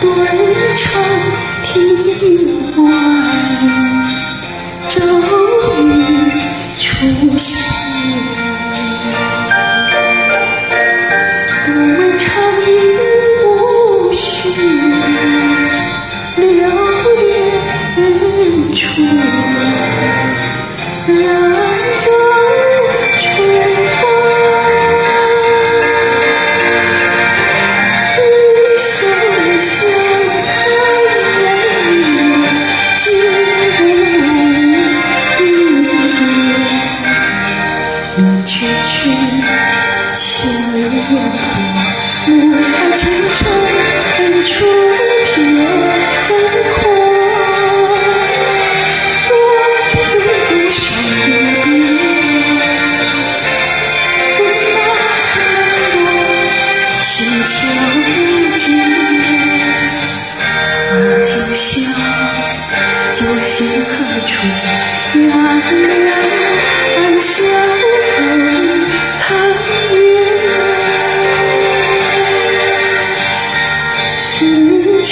断肠亭外，终于出现。秋阶踏旧宵，酒醒何处？杨柳岸，晓风残月。此去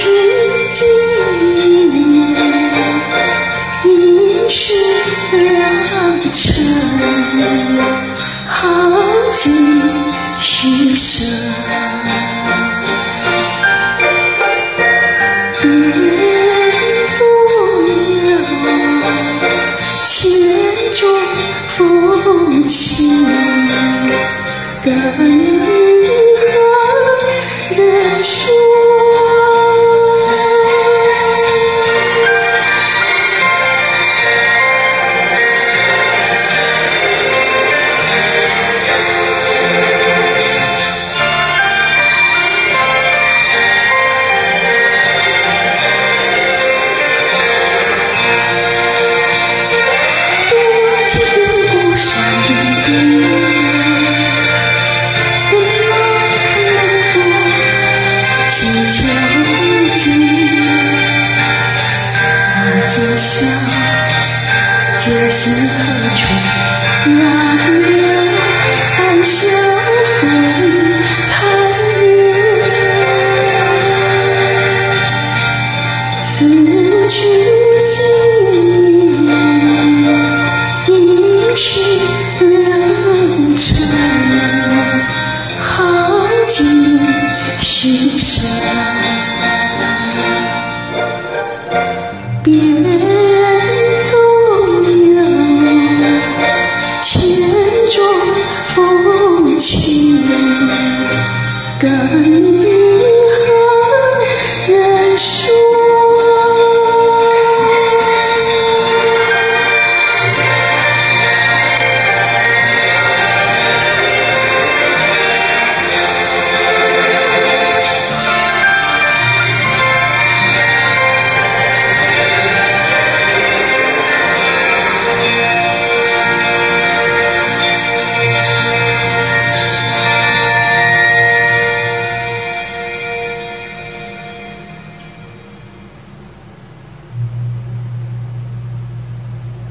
经年，应是良辰好景虚设。I you. 晓酒醒何处？杨柳岸，晓风残月。此去经年，应是。